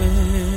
fair.